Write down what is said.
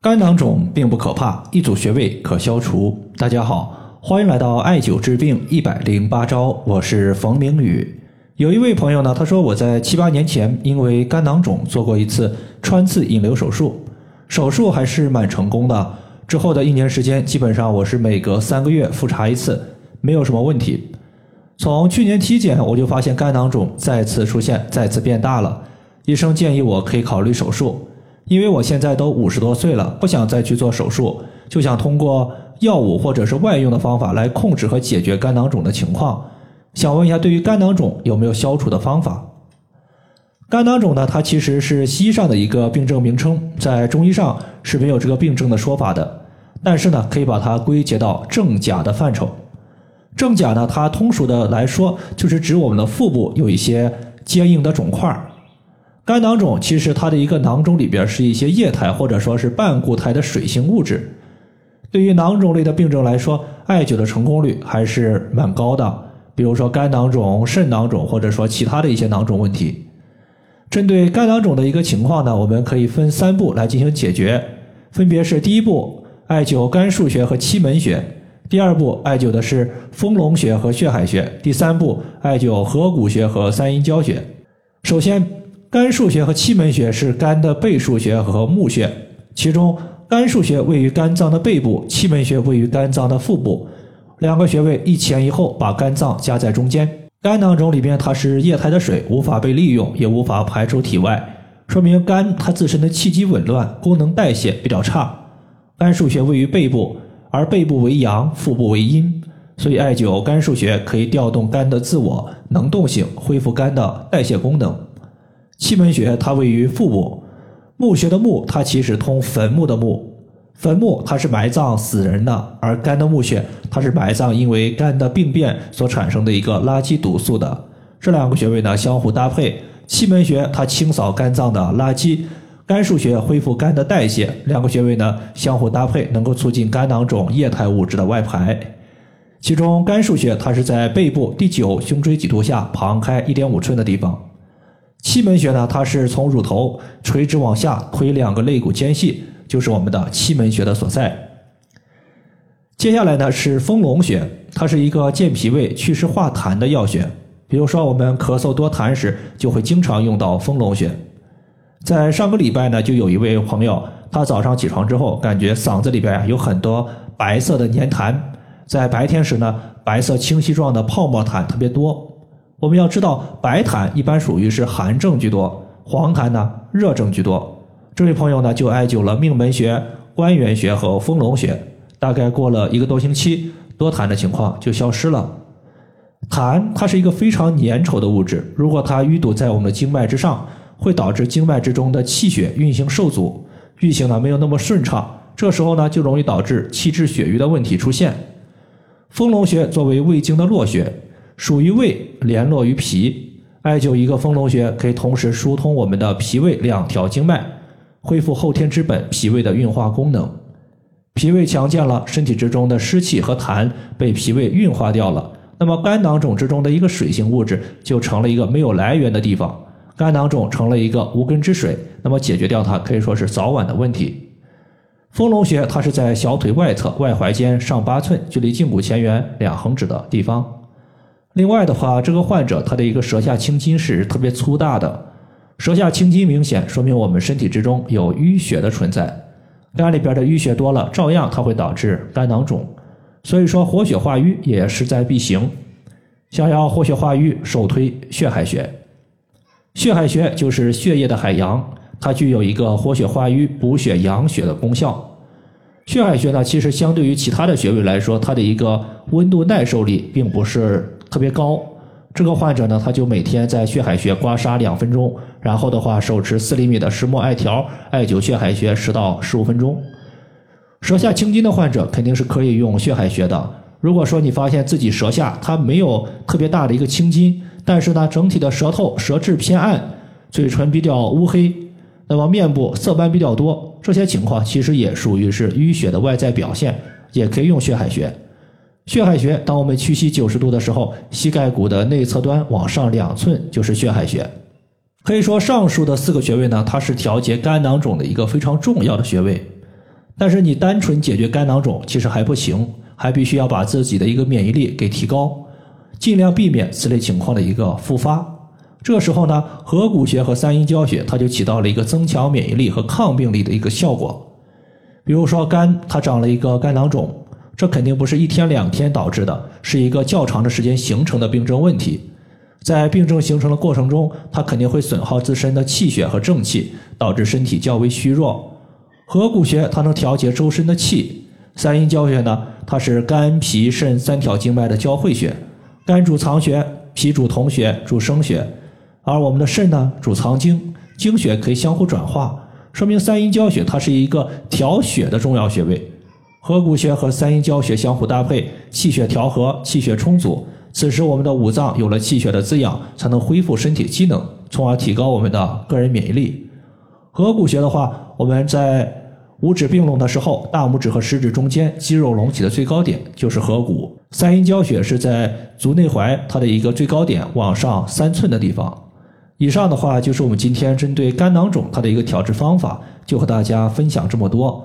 肝囊肿并不可怕，一组穴位可消除。大家好，欢迎来到艾灸治病一百零八招，我是冯明宇。有一位朋友呢，他说我在七八年前因为肝囊肿做过一次穿刺引流手术，手术还是蛮成功的。之后的一年时间，基本上我是每隔三个月复查一次，没有什么问题。从去年体检我就发现肝囊肿再次出现，再次变大了，医生建议我可以考虑手术。因为我现在都五十多岁了，不想再去做手术，就想通过药物或者是外用的方法来控制和解决肝囊肿的情况。想问一下，对于肝囊肿有没有消除的方法？肝囊肿呢，它其实是西医上的一个病症名称，在中医上是没有这个病症的说法的。但是呢，可以把它归结到正甲的范畴。正甲呢，它通俗的来说，就是指我们的腹部有一些坚硬的肿块。肝囊肿其实它的一个囊肿里边是一些液态或者说是半固态的水性物质。对于囊肿类的病症来说，艾灸的成功率还是蛮高的。比如说肝囊肿、肾囊肿，或者说其他的一些囊肿问题。针对肝囊肿的一个情况呢，我们可以分三步来进行解决，分别是第一步艾灸肝腧穴和期门穴，第二步艾灸的是丰隆穴和血海穴，第三步艾灸合谷穴和三阴交穴。首先。肝腧穴和期门穴是肝的背腧穴和募穴，其中肝腧穴位于肝脏的背部，期门穴位于肝脏的腹部，两个穴位一前一后，把肝脏夹在中间。肝囊肿里边它是液态的水，无法被利用，也无法排出体外，说明肝它自身的气机紊乱，功能代谢比较差。肝腧穴位于背部，而背部为阳，腹部为阴，所以艾灸肝腧穴可以调动肝的自我能动性，恢复肝的代谢功能。气门穴它位于腹部，募穴的募它其实通坟墓的墓，坟墓它是埋葬死人的，而肝的募穴它是埋葬因为肝的病变所产生的一个垃圾毒素的。这两个穴位呢相互搭配，气门穴它清扫肝脏的垃圾，肝腧穴恢复肝的代谢，两个穴位呢相互搭配，能够促进肝囊肿液态物质的外排。其中肝腧穴它是在背部第九胸椎棘突下旁开一点五寸的地方。气门穴呢，它是从乳头垂直往下推两个肋骨间隙，就是我们的气门穴的所在。接下来呢是丰隆穴，它是一个健脾胃、祛湿化痰的药穴。比如说我们咳嗽多痰时，就会经常用到丰隆穴。在上个礼拜呢，就有一位朋友，他早上起床之后，感觉嗓子里边呀有很多白色的粘痰，在白天时呢，白色清晰状的泡沫痰特别多。我们要知道，白痰一般属于是寒症居多，黄痰呢热症居多。这位朋友呢就艾灸了命门穴、关元穴和丰隆穴，大概过了一个多星期，多痰的情况就消失了。痰它是一个非常粘稠的物质，如果它淤堵在我们的经脉之上，会导致经脉之中的气血运行受阻，运行呢没有那么顺畅，这时候呢就容易导致气滞血瘀的问题出现。丰隆穴作为胃经的络穴。属于胃，联络于脾，艾灸一个丰隆穴，可以同时疏通我们的脾胃两条经脉，恢复后天之本脾胃的运化功能。脾胃强健了，身体之中的湿气和痰被脾胃运化掉了，那么肝囊肿之中的一个水性物质就成了一个没有来源的地方，肝囊肿成了一个无根之水，那么解决掉它可以说是早晚的问题。丰隆穴它是在小腿外侧外踝尖上八寸，距离胫骨前缘两横指的地方。另外的话，这个患者他的一个舌下青筋是特别粗大的，舌下青筋明显，说明我们身体之中有淤血的存在，肝里边的淤血多了，照样它会导致肝囊肿，所以说活血化瘀也势在必行。想要活血化瘀，首推血海穴。血海穴就是血液的海洋，它具有一个活血化瘀、补血养血的功效。血海穴呢，其实相对于其他的穴位来说，它的一个温度耐受力并不是。特别高，这个患者呢，他就每天在血海穴刮痧两分钟，然后的话手持四厘米的石墨艾条艾灸血海穴十到十五分钟。舌下青筋的患者肯定是可以用血海穴的。如果说你发现自己舌下它没有特别大的一个青筋，但是呢整体的舌头舌质偏暗，嘴唇比较乌黑，那么面部色斑比较多，这些情况其实也属于是淤血的外在表现，也可以用血海穴。血海穴，当我们屈膝九十度的时候，膝盖骨的内侧端往上两寸就是血海穴。可以说，上述的四个穴位呢，它是调节肝囊肿的一个非常重要的穴位。但是你单纯解决肝囊肿其实还不行，还必须要把自己的一个免疫力给提高，尽量避免此类情况的一个复发。这时候呢，合谷穴和三阴交穴它就起到了一个增强免疫力和抗病力的一个效果。比如说肝它长了一个肝囊肿，这肯定不是一天两天导致的，是一个较长的时间形成的病症问题。在病症形成的过程中，它肯定会损耗自身的气血和正气，导致身体较为虚弱。合谷穴它能调节周身的气，三阴交穴呢，它是肝脾肾三条经脉的交汇穴。肝主藏血，脾主统血，主生血，而我们的肾呢主藏精，精血可以相互转化，说明三阴交穴它是一个调血的重要穴位。合谷穴和三阴交穴相互搭配，气血调和，气血充足，此时我们的五脏有了气血的滋养，才能恢复身体机能，从而提高我们的个人免疫力。合谷穴的话，我们在五指并拢的时候，大拇指和食指中间肌肉隆起的最高点就是合谷。三阴交穴是在足内踝它的一个最高点往上三寸的地方。以上的话就是我们今天针对肝囊肿它的一个调治方法，就和大家分享这么多。